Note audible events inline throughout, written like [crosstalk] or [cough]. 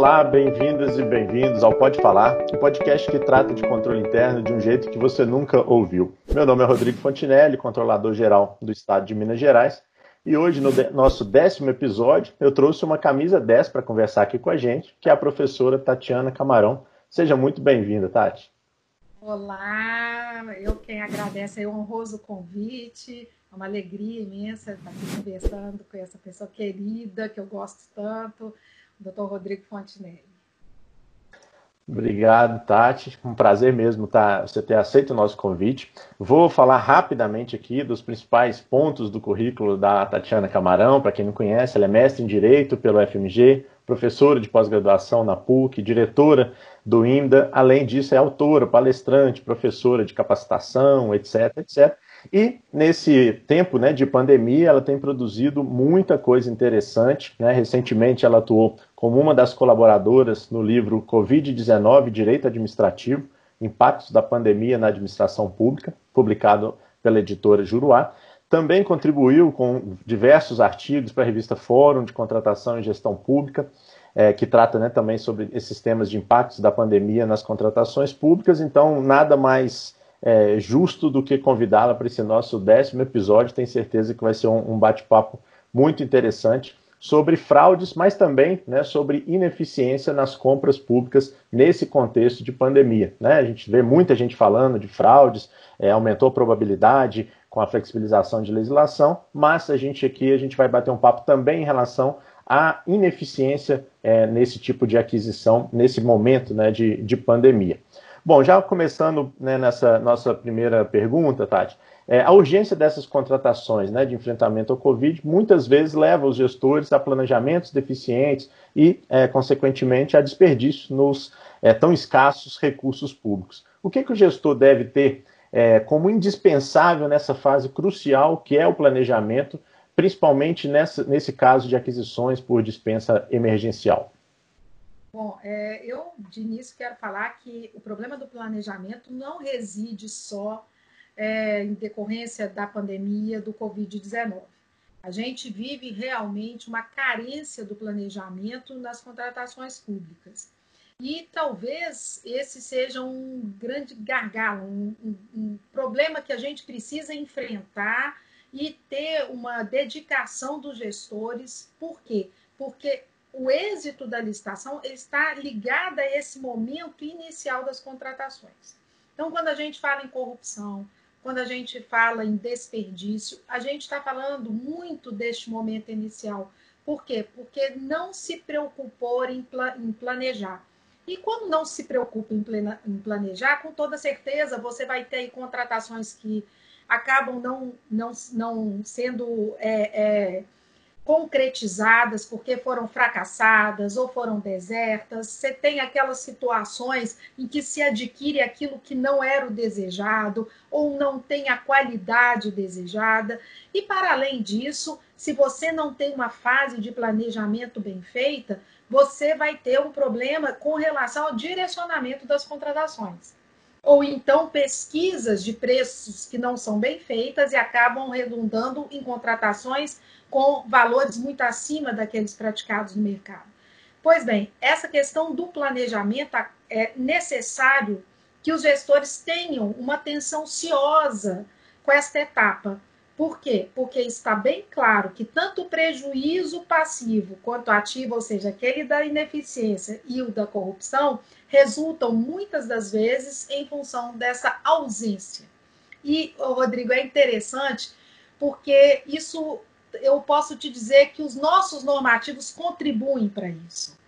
Olá, bem-vindas e bem-vindos ao Pode Falar, um podcast que trata de controle interno de um jeito que você nunca ouviu. Meu nome é Rodrigo Fontinelli, controlador geral do estado de Minas Gerais, e hoje, no nosso décimo episódio, eu trouxe uma camisa 10 para conversar aqui com a gente, que é a professora Tatiana Camarão. Seja muito bem-vinda, Tati. Olá, eu quem agradece o honroso convite. É uma alegria imensa estar aqui conversando com essa pessoa querida que eu gosto tanto, o Dr. Rodrigo Fontenelle. Obrigado, Tati. Um prazer mesmo tá, você ter aceito o nosso convite. Vou falar rapidamente aqui dos principais pontos do currículo da Tatiana Camarão. Para quem não conhece, ela é mestre em Direito pelo FMG, professora de pós-graduação na PUC, diretora do IMDA. Além disso, é autora, palestrante, professora de capacitação, etc, etc. E nesse tempo né, de pandemia, ela tem produzido muita coisa interessante. Né? Recentemente, ela atuou como uma das colaboradoras no livro Covid-19 Direito Administrativo: Impactos da Pandemia na Administração Pública, publicado pela editora Juruá. Também contribuiu com diversos artigos para a revista Fórum de Contratação e Gestão Pública, é, que trata né, também sobre esses temas de impactos da pandemia nas contratações públicas. Então, nada mais é, justo do que convidá-la para esse nosso décimo episódio. Tenho certeza que vai ser um, um bate-papo muito interessante sobre fraudes, mas também né, sobre ineficiência nas compras públicas nesse contexto de pandemia. Né? A gente vê muita gente falando de fraudes, é, aumentou a probabilidade com a flexibilização de legislação, mas a gente aqui a gente vai bater um papo também em relação à ineficiência é, nesse tipo de aquisição, nesse momento né, de, de pandemia. Bom, já começando né, nessa nossa primeira pergunta, Tati, é, a urgência dessas contratações né, de enfrentamento ao Covid muitas vezes leva os gestores a planejamentos deficientes e, é, consequentemente, a desperdício nos é, tão escassos recursos públicos. O que, que o gestor deve ter é, como indispensável nessa fase crucial que é o planejamento, principalmente nessa, nesse caso de aquisições por dispensa emergencial? Bom, é, eu de início quero falar que o problema do planejamento não reside só é, em decorrência da pandemia do Covid-19. A gente vive realmente uma carência do planejamento nas contratações públicas. E talvez esse seja um grande gargalo, um, um, um problema que a gente precisa enfrentar e ter uma dedicação dos gestores. Por quê? Porque o êxito da licitação está ligado a esse momento inicial das contratações. Então, quando a gente fala em corrupção, quando a gente fala em desperdício, a gente está falando muito deste momento inicial. Por quê? Porque não se preocupou em, planejar. E quando não se preocupa em planejar, com toda certeza você vai ter contratações que acabam não, não, não sendo é, é, concretizadas porque foram fracassadas ou foram desertas. Você tem aquelas situações em que se adquire aquilo que não era o desejado ou não tem a qualidade desejada. E para além disso, se você não tem uma fase de planejamento bem feita, você vai ter um problema com relação ao direcionamento das contratações. Ou então pesquisas de preços que não são bem feitas e acabam redundando em contratações com valores muito acima daqueles praticados no mercado. Pois bem, essa questão do planejamento é necessário que os gestores tenham uma atenção ciosa com esta etapa. Por quê? Porque está bem claro que tanto o prejuízo passivo quanto ativo, ou seja, aquele da ineficiência e o da corrupção, resultam muitas das vezes em função dessa ausência. E, Rodrigo, é interessante porque isso eu posso te dizer que os nossos normativos contribuem para isso.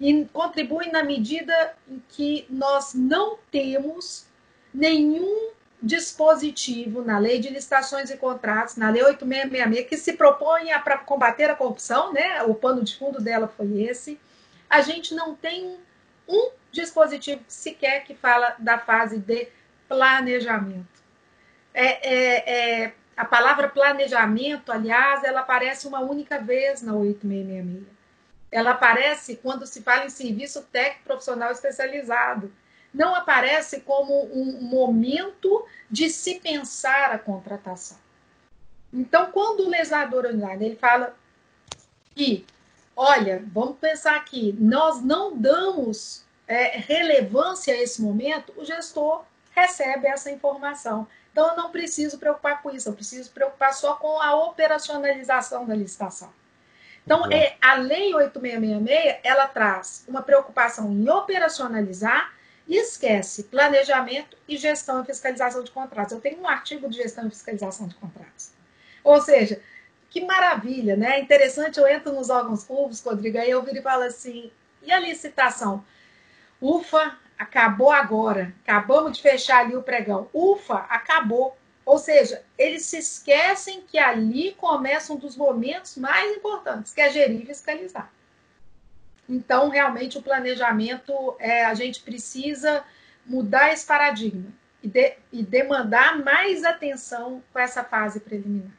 E contribuem na medida em que nós não temos nenhum dispositivo na Lei de Licitações e Contratos, na Lei 8666, que se propõe para combater a corrupção, né? O pano de fundo dela foi esse. A gente não tem um dispositivo sequer que fala da fase de planejamento. É, é, é, a palavra planejamento, aliás, ela aparece uma única vez na 8666. Ela aparece quando se fala em serviço técnico profissional especializado. Não aparece como um momento de se pensar a contratação. Então, quando o legislador online ele fala que olha, vamos pensar aqui, nós não damos é, relevância a esse momento, o gestor recebe essa informação. Então, eu não preciso preocupar com isso, eu preciso preocupar só com a operacionalização da licitação. Então, é, a Lei 8666, ela traz uma preocupação em operacionalizar e esquece planejamento e gestão e fiscalização de contratos. Eu tenho um artigo de gestão e fiscalização de contratos. Ou seja, que maravilha, né? Interessante, eu entro nos órgãos públicos, Rodrigo, aí eu viro e falo assim, e a licitação? Ufa, acabou agora. Acabamos de fechar ali o pregão. Ufa, acabou. Ou seja, eles se esquecem que ali começa um dos momentos mais importantes, que é gerir e fiscalizar. Então, realmente, o planejamento, é, a gente precisa mudar esse paradigma e, de, e demandar mais atenção com essa fase preliminar.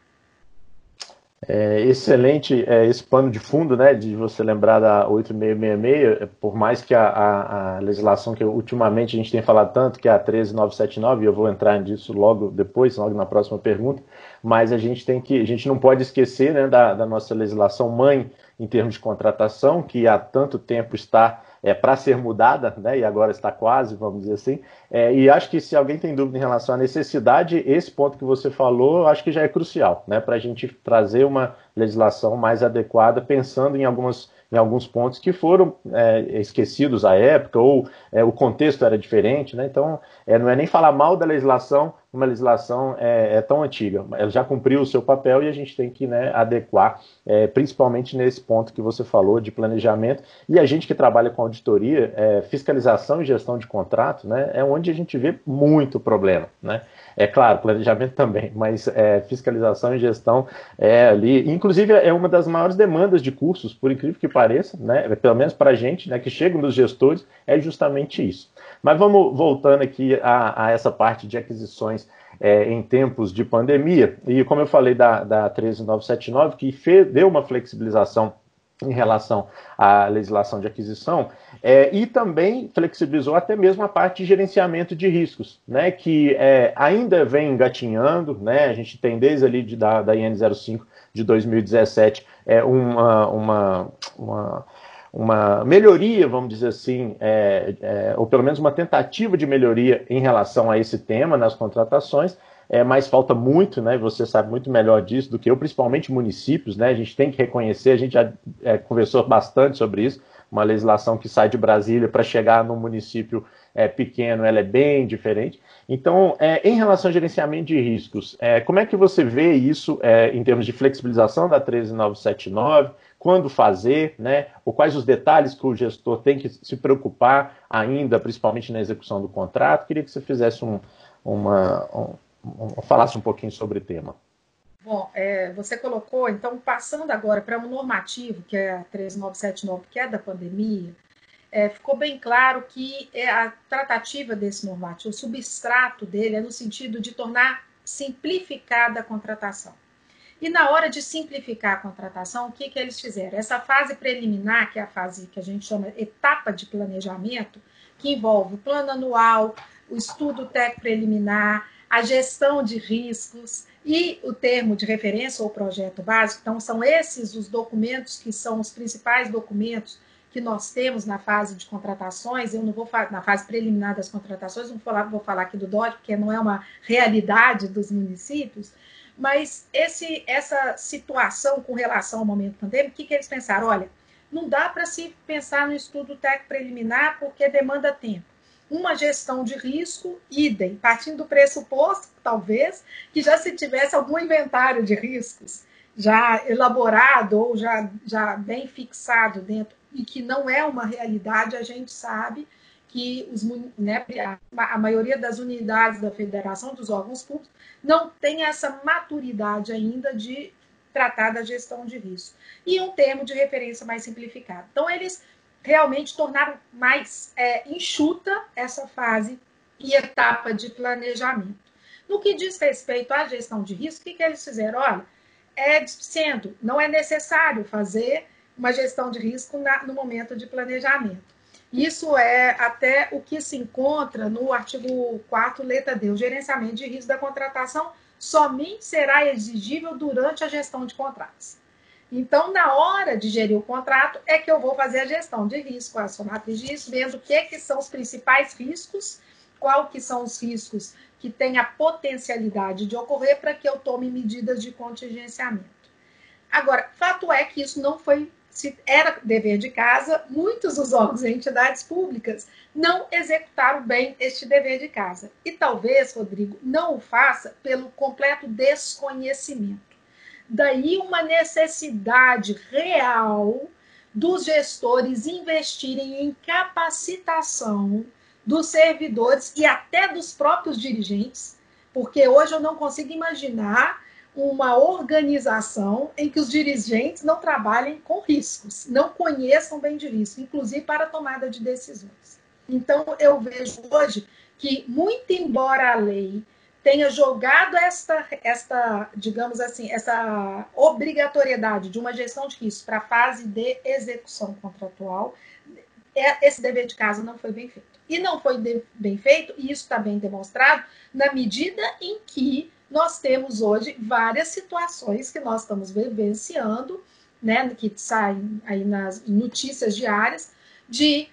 É excelente é, esse pano de fundo, né, de você lembrar da 8666, é, por mais que a, a, a, legislação que ultimamente a gente tem falado tanto, que é a 13979, e eu vou entrar nisso logo depois, logo na próxima pergunta, mas a gente tem que, a gente não pode esquecer, né, da, da nossa legislação mãe em termos de contratação, que há tanto tempo está é, para ser mudada, né, e agora está quase, vamos dizer assim. É, e acho que se alguém tem dúvida em relação à necessidade, esse ponto que você falou, acho que já é crucial, né, para a gente trazer uma legislação mais adequada, pensando em algumas em alguns pontos que foram é, esquecidos à época, ou é, o contexto era diferente, né? Então, é, não é nem falar mal da legislação, uma legislação é, é, tão antiga. Ela já cumpriu o seu papel e a gente tem que né, adequar, é, principalmente nesse ponto que você falou de planejamento. E a gente que trabalha com auditoria, é, fiscalização e gestão de contrato, né, é onde a gente vê muito problema. Né? É claro, planejamento [laughs] também, mas é, fiscalização e gestão é ali. Inclusive, é uma das maiores demandas de cursos, por incrível que pareça, né, pelo menos para a gente, né, que chegam dos gestores, é justamente isso. Mas vamos voltando aqui a, a essa parte de aquisições é, em tempos de pandemia. E como eu falei da, da 13979, que fez, deu uma flexibilização em relação à legislação de aquisição, é, e também flexibilizou até mesmo a parte de gerenciamento de riscos, né, que é, ainda vem engatinhando, né, a gente tem desde ali de, da, da IN 05 de 2017 é, uma, uma, uma uma melhoria, vamos dizer assim, é, é, ou pelo menos uma tentativa de melhoria em relação a esse tema nas contratações, é, mas falta muito, né? Você sabe muito melhor disso do que eu, principalmente municípios, né? A gente tem que reconhecer, a gente já é, conversou bastante sobre isso, uma legislação que sai de Brasília para chegar num município é, pequeno, ela é bem diferente. Então, é, em relação ao gerenciamento de riscos, é, como é que você vê isso é, em termos de flexibilização da 13979? Quando fazer, né? Ou quais os detalhes que o gestor tem que se preocupar ainda, principalmente na execução do contrato. Queria que você fizesse um, uma, um, um, falasse um pouquinho sobre o tema. Bom, é, você colocou, então, passando agora para um normativo, que é a 13979, que é da pandemia, é, ficou bem claro que é a tratativa desse normativo, o substrato dele é no sentido de tornar simplificada a contratação. E na hora de simplificar a contratação, o que, que eles fizeram? Essa fase preliminar, que é a fase que a gente chama etapa de planejamento, que envolve o plano anual, o estudo técnico preliminar, a gestão de riscos e o termo de referência ou projeto básico. Então, são esses os documentos que são os principais documentos que nós temos na fase de contratações. Eu não vou na fase preliminar das contratações, não vou falar, vou falar aqui do DOT, porque não é uma realidade dos municípios, mas esse, essa situação com relação ao momento pandêmico, o que, que eles pensaram? Olha, não dá para se pensar no estudo técnico preliminar porque demanda tempo. Uma gestão de risco, idem, partindo do pressuposto, talvez, que já se tivesse algum inventário de riscos já elaborado ou já, já bem fixado dentro, e que não é uma realidade, a gente sabe que os, né, a maioria das unidades da federação, dos órgãos públicos, não tem essa maturidade ainda de tratar da gestão de risco. E um termo de referência mais simplificado. Então, eles realmente tornaram mais é, enxuta essa fase e etapa de planejamento. No que diz respeito à gestão de risco, o que, que eles fizeram? Olha, é sendo, não é necessário fazer uma gestão de risco na, no momento de planejamento. Isso é até o que se encontra no artigo 4, letra D. O gerenciamento de risco da contratação somente será exigível durante a gestão de contratos. Então, na hora de gerir o contrato, é que eu vou fazer a gestão de risco, a sua matriz de risco, vendo o que, que são os principais riscos, qual que são os riscos que têm a potencialidade de ocorrer para que eu tome medidas de contingenciamento. Agora, fato é que isso não foi, era dever de casa, muitos dos órgãos e entidades públicas não executaram bem este dever de casa. E talvez, Rodrigo, não o faça pelo completo desconhecimento. Daí uma necessidade real dos gestores investirem em capacitação dos servidores e até dos próprios dirigentes, porque hoje eu não consigo imaginar uma organização em que os dirigentes não trabalhem com riscos, não conheçam bem de risco, inclusive para tomada de decisões. Então, eu vejo hoje que, muito embora a lei tenha jogado esta, esta, digamos assim, essa obrigatoriedade de uma gestão de risco para a fase de execução contratual, é, esse dever de casa não foi bem feito. E não foi bem feito, e isso está bem demonstrado, na medida em que nós temos hoje várias situações que nós estamos vivenciando, né, que saem aí nas notícias diárias, de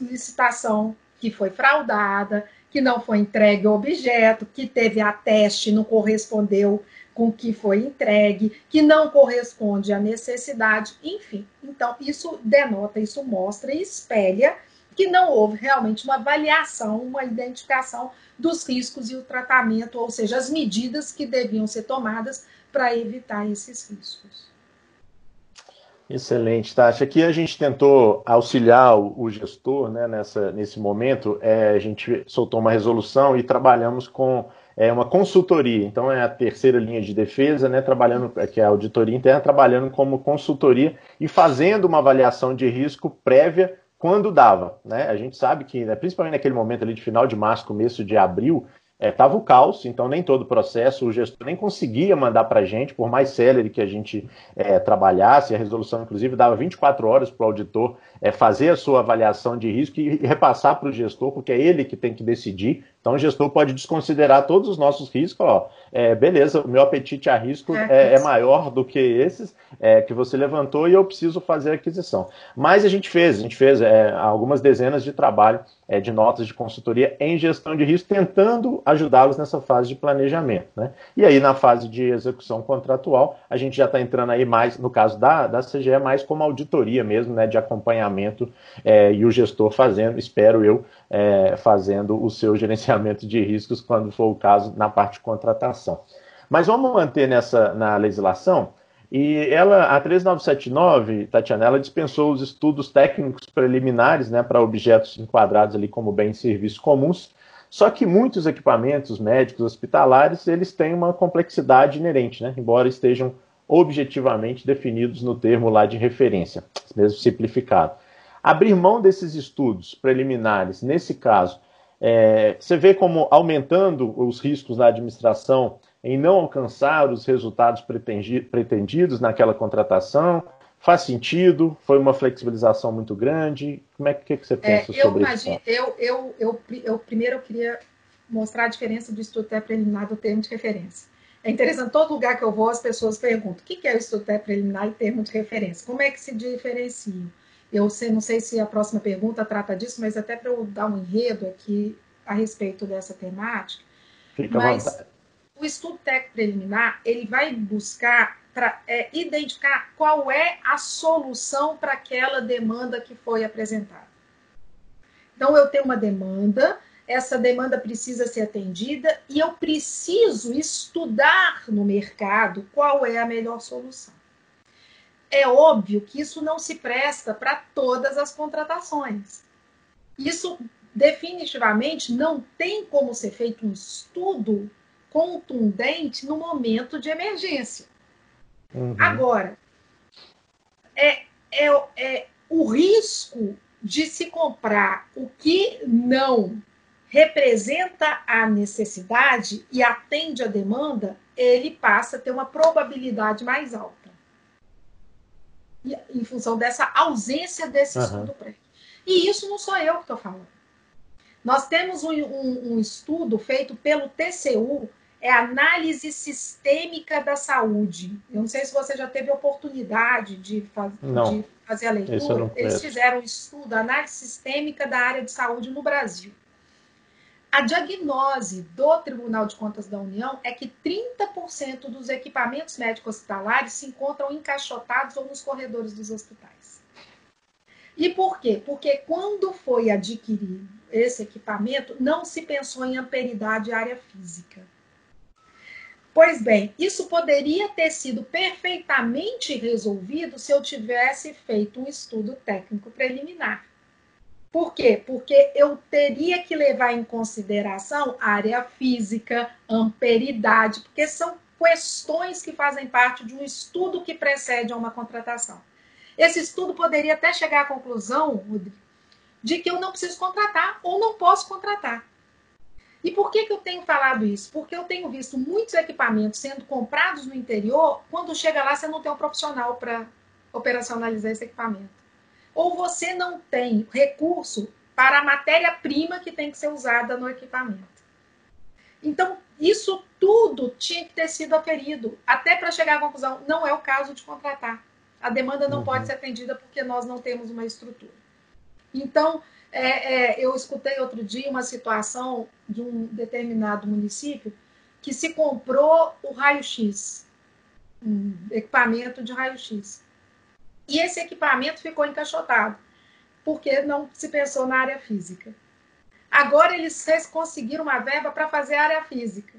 licitação que foi fraudada, que não foi entregue o objeto, que teve ateste, não correspondeu com o que foi entregue, que não corresponde à necessidade, enfim. Então, isso denota, isso mostra e espelha que não houve realmente uma avaliação, uma identificação dos riscos e o tratamento, ou seja, as medidas que deviam ser tomadas para evitar esses riscos. Excelente, Tati. Aqui a gente tentou auxiliar o, gestor né, nessa, nesse momento. É, a gente soltou uma resolução e trabalhamos com é, uma consultoria. Então, é a terceira linha de defesa, né, trabalhando, é, que é a auditoria interna, trabalhando como consultoria e fazendo uma avaliação de risco prévia quando dava. Né? A gente sabe que, né, principalmente naquele momento ali de final de março, começo de abril, estava é, o caos, então nem todo o processo o gestor nem conseguia mandar para a gente, por mais célere que a gente é, trabalhasse, a resolução, inclusive, dava 24 horas para o auditor é, fazer a sua avaliação de risco e repassar para o gestor, porque é ele que tem que decidir. Então, o gestor pode desconsiderar todos os nossos riscos. Ó, é, beleza, o meu apetite a risco é, é, é maior do que esses é, que você levantou e eu preciso fazer a aquisição. Mas a gente fez, a gente fez é, algumas dezenas de trabalho de notas de consultoria em gestão de risco, tentando ajudá-los nessa fase de planejamento. Né? E aí, na fase de execução contratual, a gente já está entrando aí mais, no caso da, da CGE, mais como auditoria mesmo, né, de acompanhamento e o gestor fazendo, espero eu, fazendo o seu gerenciamento [laughs] gerenciamento de riscos quando for o caso na parte de contratação. Mas vamos manter nessa na legislação. E ela, a 13979, Tatiana, ela dispensou os estudos técnicos preliminares né, para objetos enquadrados ali como bens e serviços comuns, só que muitos equipamentos médicos hospitalares, eles têm uma complexidade inerente, né, embora estejam objetivamente definidos no termo lá de referência, mesmo simplificado. Abrir mão desses estudos preliminares, nesse caso, é, você vê como aumentando os riscos na administração em não alcançar os resultados pretendidos naquela contratação? Faz sentido? Foi uma flexibilização muito grande? Como é que, que você é, pensa é, sobre imagino, isso? Eu, eu, eu, eu, primeiro eu queria mostrar a diferença do estudo preliminar do termo de referência. É interessante, todo lugar que eu vou, as pessoas perguntam o que é o estudo preliminar e termo de referência. Como é que se diferencia? Eu sei, não sei se a próxima pergunta trata disso, mas até para eu dar um enredo aqui a respeito dessa temática. Fica mas o estudo técnico preliminar ele vai buscar para é, identificar qual é a solução para aquela demanda que foi apresentada. Então eu tenho uma demanda, essa demanda precisa ser atendida e eu preciso estudar no mercado qual é a melhor solução. É óbvio que isso não se presta para todas as contratações. Isso definitivamente não tem como ser feito um estudo contundente no momento de emergência. Uhum. Agora, é, é, é o risco de se comprar o que não representa a necessidade e atende a demanda, ele passa a ter uma probabilidade mais alta em função dessa ausência desse uhum. estudo prévio. E isso não sou eu que estou falando. Nós temos um, um, um, estudo feito pelo TCU é análise sistêmica da saúde. Eu não sei se você já teve oportunidade de, faz, de fazer a leitura. Eles fizeram um estudo, análise sistêmica da área de saúde no Brasil. A diagnose do Tribunal de Contas da União é que 30% dos equipamentos médicos hospitalares se encontram encaixotados ou nos corredores dos hospitais. E por quê? Porque quando foi adquirido esse equipamento, não se pensou em amperidade área física. Pois bem, isso poderia ter sido perfeitamente resolvido se eu tivesse feito um estudo técnico preliminar. Por quê? Porque eu teria que levar em consideração área física, amperidade, porque são questões que fazem parte de um estudo que precede a uma contratação. Esse estudo poderia até chegar à conclusão, de que eu não preciso contratar ou não posso contratar. E por que, que eu tenho falado isso? Porque eu tenho visto muitos equipamentos sendo comprados no interior, quando chega lá você não tem um profissional para operacionalizar esse equipamento ou você não tem recurso para a matéria-prima que tem que ser usada no equipamento. Então, isso tudo tinha que ter sido aferido, até para chegar à conclusão, não é o caso de contratar. A demanda não uhum. pode ser atendida porque nós não temos uma estrutura. Então, é, é, eu escutei outro dia uma situação de um determinado município que se comprou o raio-x, um equipamento de raio-x. E esse equipamento ficou encaixotado, porque não se pensou na área física. Agora eles conseguiram uma verba para fazer a área física.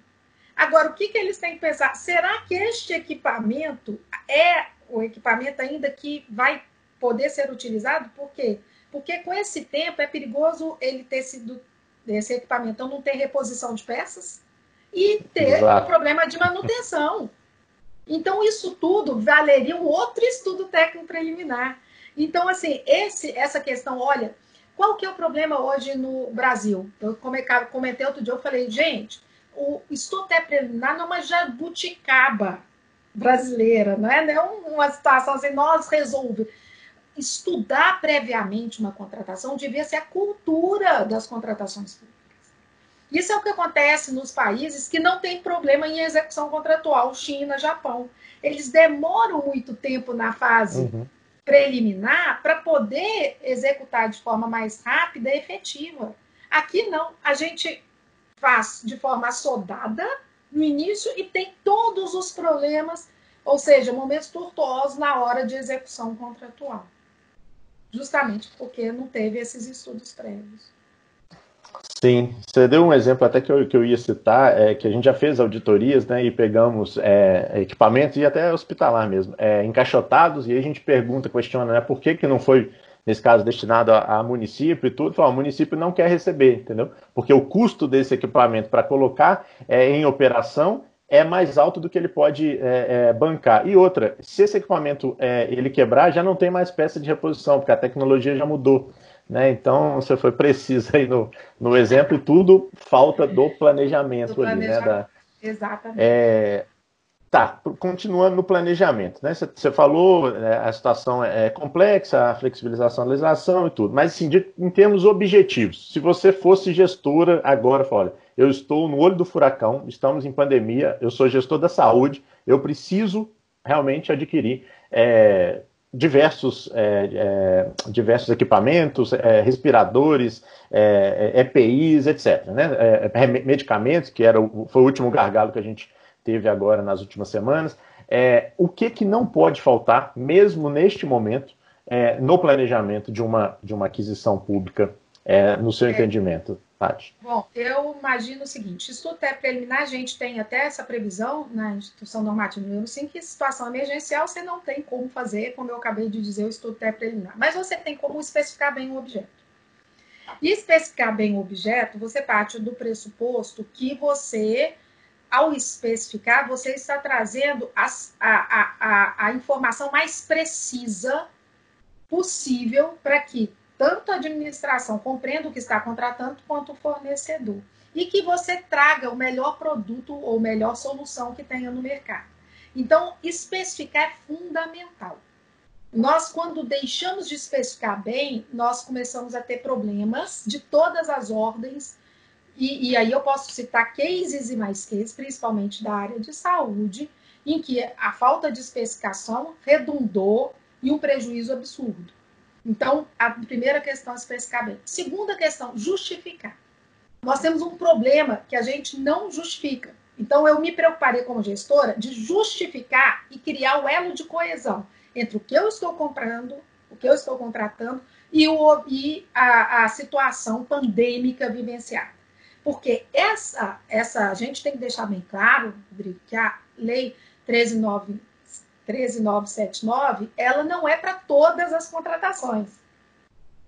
Agora, o que, que eles têm que pensar? Será que este equipamento é o equipamento ainda que vai poder ser utilizado? Por quê? Porque com esse tempo é perigoso ele ter sido esse equipamento não ter reposição de peças e ter Exato. um problema de manutenção. Então, isso tudo valeria um outro estudo técnico preliminar. Então, assim, esse, essa questão, olha, qual que é o problema hoje no Brasil? Eu comentei outro dia, eu falei, gente, o estudo técnico preliminar não é uma jabuticaba brasileira, não é, não é uma situação assim, nós resolve. Estudar previamente uma contratação devia ser a cultura das contratações públicas. Isso é o que acontece nos países que não têm problema em execução contratual, China, Japão. Eles demoram muito tempo na fase uhum. preliminar para poder executar de forma mais rápida e efetiva. Aqui não, a gente faz de forma assodada no início e tem todos os problemas, ou seja, momentos tortuosos na hora de execução contratual. Justamente porque não teve esses estudos prévios. Sim, você deu um exemplo até que eu, que eu ia citar, é, que a gente já fez auditorias né, e pegamos é, equipamentos e até hospitalar mesmo, é, encaixotados, e aí a gente pergunta, questiona, né, por que, que não foi, nesse caso, destinado a, a município e tudo, fala, o município não quer receber, entendeu? Porque o custo desse equipamento para colocar é, em operação é mais alto do que ele pode é, é, bancar. E outra, se esse equipamento é, ele quebrar, já não tem mais peça de reposição, porque a tecnologia já mudou. Né? Então, você foi preciso aí no, no exemplo, tudo falta do planejamento, do planejamento. ali. Né? Da, Exatamente. É, tá, continuando no planejamento. Né? Você, falou, né, a situação é, é complexa, a flexibilização, a legislação e tudo, mas assim, de, em termos objetivos, se você fosse gestora agora, fala, olha, eu estou no olho do furacão, estamos em pandemia, eu sou gestor da saúde, eu preciso realmente adquirir é, diversos, é, é, diversos equipamentos, é, respiradores, EPIs, é, etc. Né? É, é, medicamentos, que era o, foi o último gargalo que a gente teve agora nas últimas semanas. o que, que não pode faltar, mesmo neste momento, no planejamento de uma, de uma aquisição pública, no seu entendimento? Bom, eu imagino o seguinte: estudo até preliminar, a gente tem até essa previsão na instituição normativa número 5, que situação emergencial você não tem como fazer, como eu acabei de dizer, o estudo até preliminar. Mas você tem como especificar bem o objeto. E especificar bem o objeto, você parte do pressuposto que você, ao especificar, você está trazendo as, a, a, a, a informação mais precisa possível para que tanto a administração compreenda o que está contratando, quanto o fornecedor. E que você traga o melhor produto ou melhor solução que tenha no mercado. Então, especificar é fundamental. Nós, quando deixamos de especificar bem, nós começamos a ter problemas de todas as ordens e, e, aí eu posso citar cases e mais cases, principalmente da área de saúde, em que a falta de especificação redundou em um prejuízo absurdo. Então, a primeira questão é especificar bem. Segunda questão, justificar. Nós temos um problema que a gente não justifica. Então, eu me preocuparei como gestora de justificar e criar o elo de coesão entre o que eu estou comprando, o que eu estou contratando e, o, e a, a situação pandêmica vivenciada. Porque essa, essa, a gente tem que deixar bem claro, Rodrigo, que a lei 139, 13979, ela não é para todas as contratações.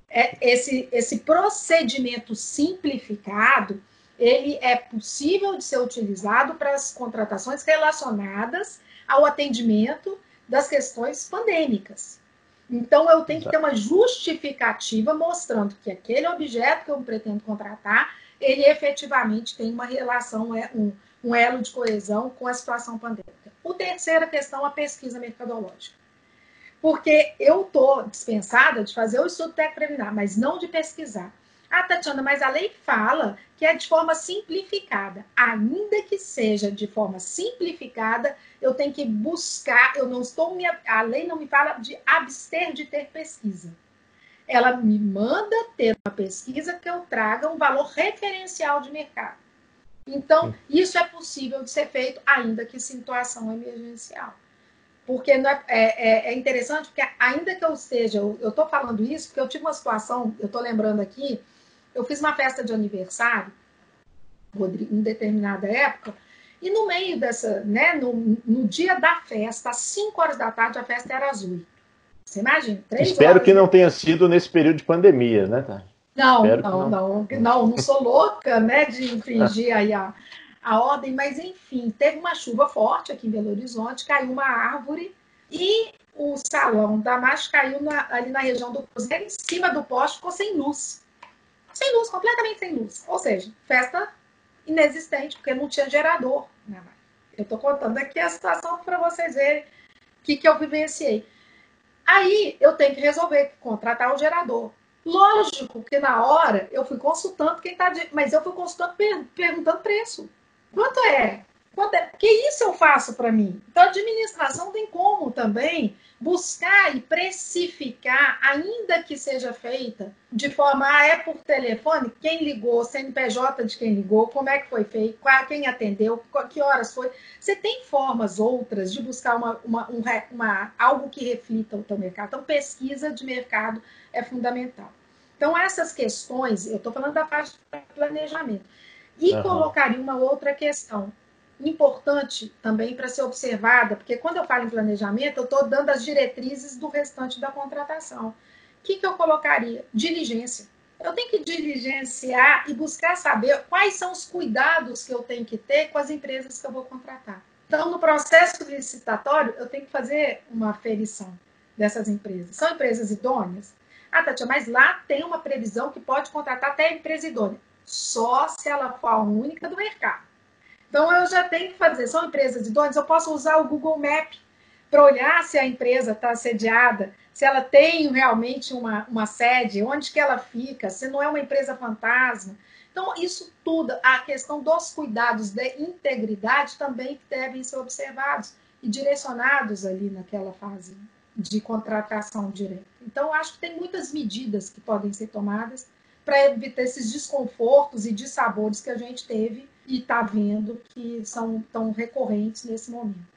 É, esse, esse procedimento simplificado, ele é possível de ser utilizado para as contratações relacionadas ao atendimento das questões pandêmicas. Então, eu tenho que ter uma justificativa mostrando que aquele objeto que eu pretendo contratar, ele efetivamente tem uma relação, é um, um elo de coesão com a situação pandêmica. O terceira questão, a pesquisa mercadológica. Porque eu estou dispensada de fazer o estudo técnico preliminar, mas não de pesquisar. Ah, Tatiana, mas a lei fala que é de forma simplificada. Ainda que seja de forma simplificada, eu tenho que buscar, eu não estou me, a lei não me fala de abster de ter pesquisa. Ela me manda ter uma pesquisa que eu traga um valor referencial de mercado. Então, isso é possível de ser feito, ainda que situação emergencial. Porque é, é, é, é, interessante, porque ainda que eu esteja, eu estou falando isso, porque eu tive uma situação, eu estou lembrando aqui, eu fiz uma festa de aniversário, em determinada época, e no meio dessa, né, no, no dia da festa, às 5 horas da tarde, a festa era azul. Você imagina? Espero que não tenha sido nesse período de pandemia, né, Tá? Não, não, não, não, não, não sou louca, né, de infringir aí a, a ordem, mas enfim, teve uma chuva forte aqui em Belo Horizonte, caiu uma árvore e o salão da marcha caiu na, ali na região do Cruzeiro, em cima do poste, ficou sem luz sem luz, completamente sem luz. Ou seja, festa inexistente, porque não tinha gerador. Né? Eu estou contando aqui a situação para vocês verem o que, que eu vivenciei. Aí eu tenho que resolver contratar o gerador. Lógico que na hora eu fui consultando quem está. Mas eu fui consultando, per... perguntando preço. Quanto é? Quanto é? Porque isso eu faço para mim. Então, a administração tem como também buscar e precificar, ainda que seja feita de forma, ah, é por telefone, quem ligou, CNPJ de quem ligou, como é que foi feito, quem atendeu, que horas foi. Você tem formas outras de buscar uma, uma, um, uma, algo que reflita o teu mercado. Então, pesquisa de mercado é fundamental. Então, essas questões, eu estou falando da parte de planejamento. E uhum. colocaria uma outra questão importante também para ser observada, porque quando eu falo em planejamento, eu estou dando as diretrizes do restante da contratação. O que, que eu colocaria? Diligência. Eu tenho que diligenciar e buscar saber quais são os cuidados que eu tenho que ter com as empresas que eu vou contratar. Então, no processo licitatório, eu tenho que fazer uma aferição dessas empresas. São empresas idôneas? Ah, Tatia, mas lá tem uma previsão que pode contratar até a empresa idônea. Só se ela for a única do mercado. Então, eu já tenho que fazer. São empresas idôneas, eu posso usar o Google Map para olhar se a empresa está sediada, se ela tem realmente uma, uma sede, onde que ela fica, se não é uma empresa fantasma. Então, isso tudo, a questão dos cuidados de integridade também devem ser observados e direcionados ali naquela fase de contratação direta. Então, acho que tem muitas medidas que podem ser tomadas para evitar esses desconfortos e dissabores que a gente teve e está vendo que são tão recorrentes nesse momento.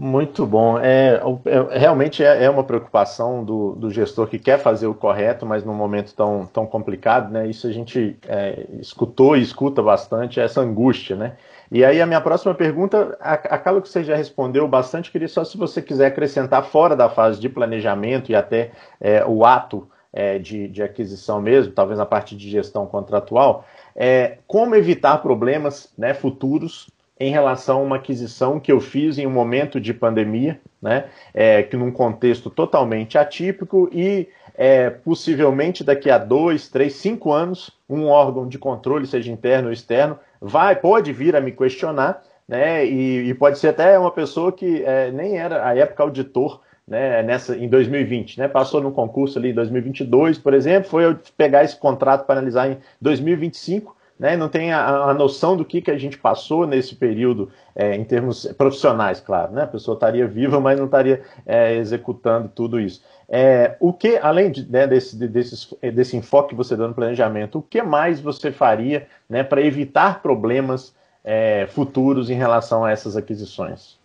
Muito bom. É, é realmente é, é, uma preocupação do, do, gestor que quer fazer o correto, mas num momento tão, tão complicado, né? Isso a gente é, escutou e escuta bastante, essa angústia, né? E aí a minha próxima pergunta, acaba que você já respondeu bastante, queria só se você quiser acrescentar fora da fase de planejamento e até é, o ato é, de, de aquisição mesmo, talvez na parte de gestão contratual, é, como evitar problemas né, futuros em relação a uma aquisição que eu fiz em um momento de pandemia, né, é, que num contexto totalmente atípico e é, possivelmente daqui a dois, três, cinco anos, um órgão de controle, seja interno ou externo, vai, pode vir a me questionar, né, e, e pode ser até uma pessoa que é, nem era à época auditor né, nessa, em 2020, né, passou no concurso ali em 2022, por exemplo, foi eu pegar esse contrato para analisar em 2025, né, não tem a, a, noção do que, que a gente passou nesse período é, em termos profissionais, claro, né, a pessoa estaria viva, mas não estaria é, executando tudo isso. É, o que, além de, né, desse, desse, desse enfoque que você deu no planejamento, o que mais você faria né, para evitar problemas é, futuros em relação a essas aquisições?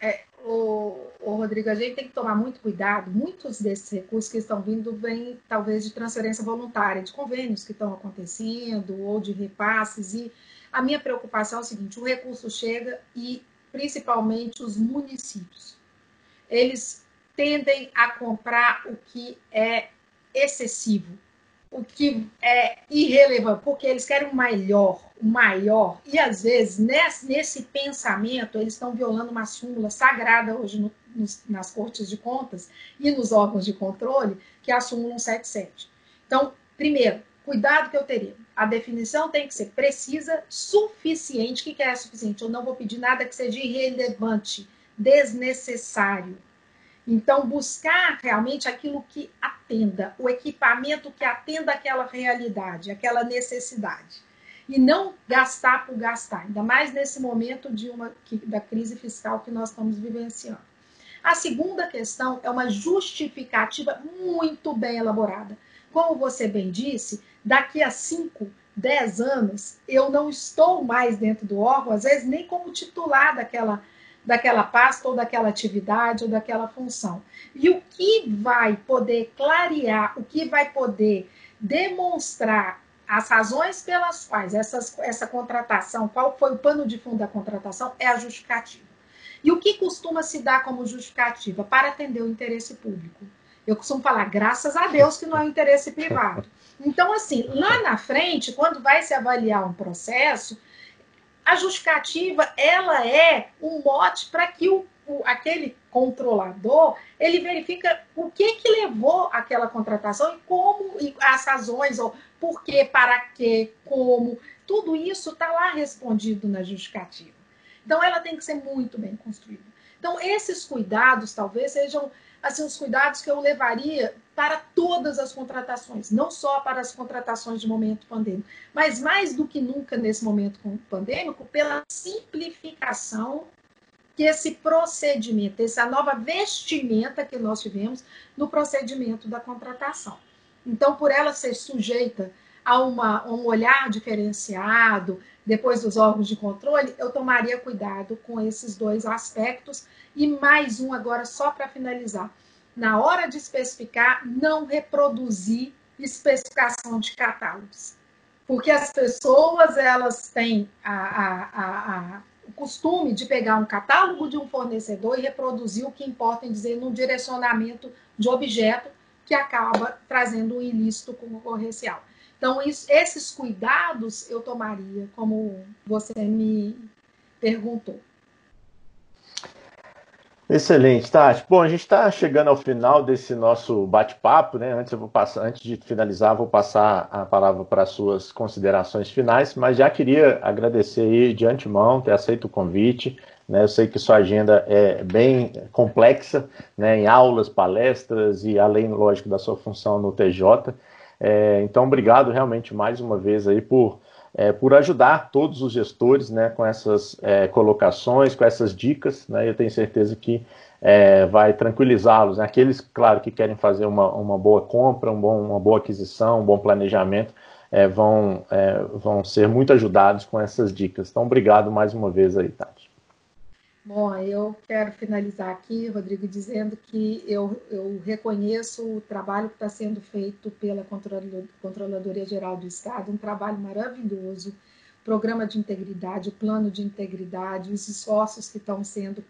É, o, o, Rodrigo, a gente tem que tomar muito cuidado. Muitos desses recursos que estão vindo vêm, talvez, de transferência voluntária, de convênios que estão acontecendo ou de repasses. E a minha preocupação é o seguinte: o recurso chega e, principalmente, os municípios. Eles tendem a comprar o que é excessivo, o que é irrelevante, porque eles querem o melhor, o maior, e às vezes nesse, nesse pensamento eles estão violando uma súmula sagrada hoje no, nos, nas cortes de contas e nos órgãos de controle, que a súmula 177. Então, primeiro, cuidado que eu teria. A definição tem que ser precisa, suficiente. O que é suficiente? Eu não vou pedir nada que seja irrelevante, desnecessário. Então, buscar realmente aquilo que atenda, o equipamento que atenda aquela realidade, aquela necessidade. E não gastar por gastar, ainda mais nesse momento de uma, da crise fiscal que nós estamos vivenciando. A segunda questão é uma justificativa muito bem elaborada. Como você bem disse, daqui a 5, 10 anos, eu não estou mais dentro do órgão, às vezes nem como titular daquela daquela pasta ou daquela atividade ou daquela função. E o que vai poder clarear, o que vai poder demonstrar as razões pelas quais essas, essa contratação, qual foi o pano de fundo da contratação, é a justificativa. E o que costuma se dar como justificativa? Para atender o interesse público. Eu costumo falar, graças a Deus que não é o interesse privado. Então, assim, lá na frente, quando vai se avaliar um processo, a justificativa ela é um mote para que o, o, aquele controlador ele verifica o que que levou aquela contratação e como e as razões ou por que, para que, como, tudo isso está lá respondido na justificativa. Então ela tem que ser muito bem construída. Então esses cuidados talvez sejam assim, os cuidados que eu levaria para todas as contratações, não só para as contratações de momento pandêmico, mas mais do que nunca nesse momento pandêmico, pela simplificação que esse procedimento, essa nova vestimenta que nós tivemos no procedimento da contratação. Então, por ela ser sujeita a, uma, um olhar diferenciado, depois dos órgãos de controle, eu tomaria cuidado com esses dois aspectos e mais um agora, só para finalizar. Na hora de especificar, não reproduzir especificação de catálogos. Porque as pessoas, elas têm a, a, a, o costume de pegar um catálogo de um fornecedor e reproduzir o que importa em dizer num direcionamento de objeto que acaba trazendo um ilícito concorrencial. Então, isso, esses cuidados eu tomaria, como você me perguntou. Excelente, Tati. Bom, a gente está chegando ao final desse nosso bate-papo, né? Antes eu vou passar, antes de finalizar, vou passar a palavra para as suas considerações finais, mas já queria agradecer aí de antemão ter aceito o convite. Né? Eu sei que sua agenda é bem complexa, né? Em aulas, palestras e além, lógico, da sua função no TJ. É, então, obrigado realmente mais uma vez aí por é, por ajudar todos os gestores né, com essas é, colocações, com essas dicas. Né, eu tenho certeza que é, vai tranquilizá-los. Né, aqueles, claro, que querem fazer uma, uma boa compra, um bom, uma boa aquisição, um bom planejamento, é, vão, é, vão ser muito ajudados com essas dicas. Então, obrigado mais uma vez aí, Tati. Bom, eu quero finalizar aqui, Rodrigo, dizendo que eu, eu reconheço o trabalho que está sendo feito pela Controladoria Geral do Estado, um trabalho maravilhoso, programa de integridade, o plano de integridade, os esforços que estão sendo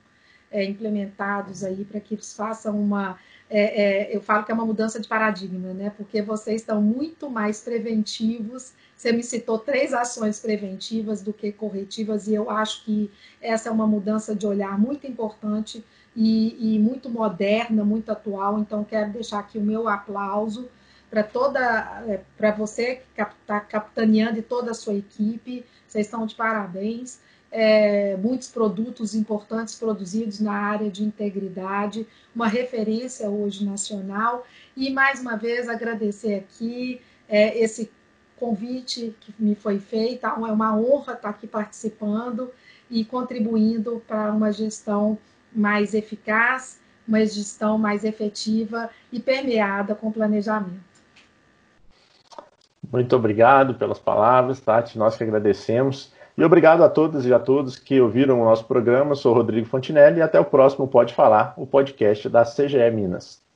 é, implementados aí para que eles façam uma. É, é, eu falo que é uma mudança de paradigma, né? Porque vocês estão muito mais preventivos você me citou três ações preventivas do que corretivas, e eu acho que essa é uma mudança de olhar muito importante e, e muito moderna, muito atual. Então, quero deixar aqui o meu aplauso para toda, é, para você que está capitaneando e toda a sua equipe. Vocês estão de parabéns. é, muitos produtos importantes produzidos na área de integridade, uma referência hoje nacional. E mais uma vez agradecer aqui é, esse convite que me foi feito. É uma honra estar aqui participando e contribuindo para uma gestão mais eficaz, uma gestão mais efetiva e permeada com planejamento. Muito obrigado pelas palavras, Tati. Nós que agradecemos. E obrigado a todas e a todos que ouviram o nosso programa. Eu sou Rodrigo Fontinelli e até o próximo Pode Falar, o podcast da CGE Minas.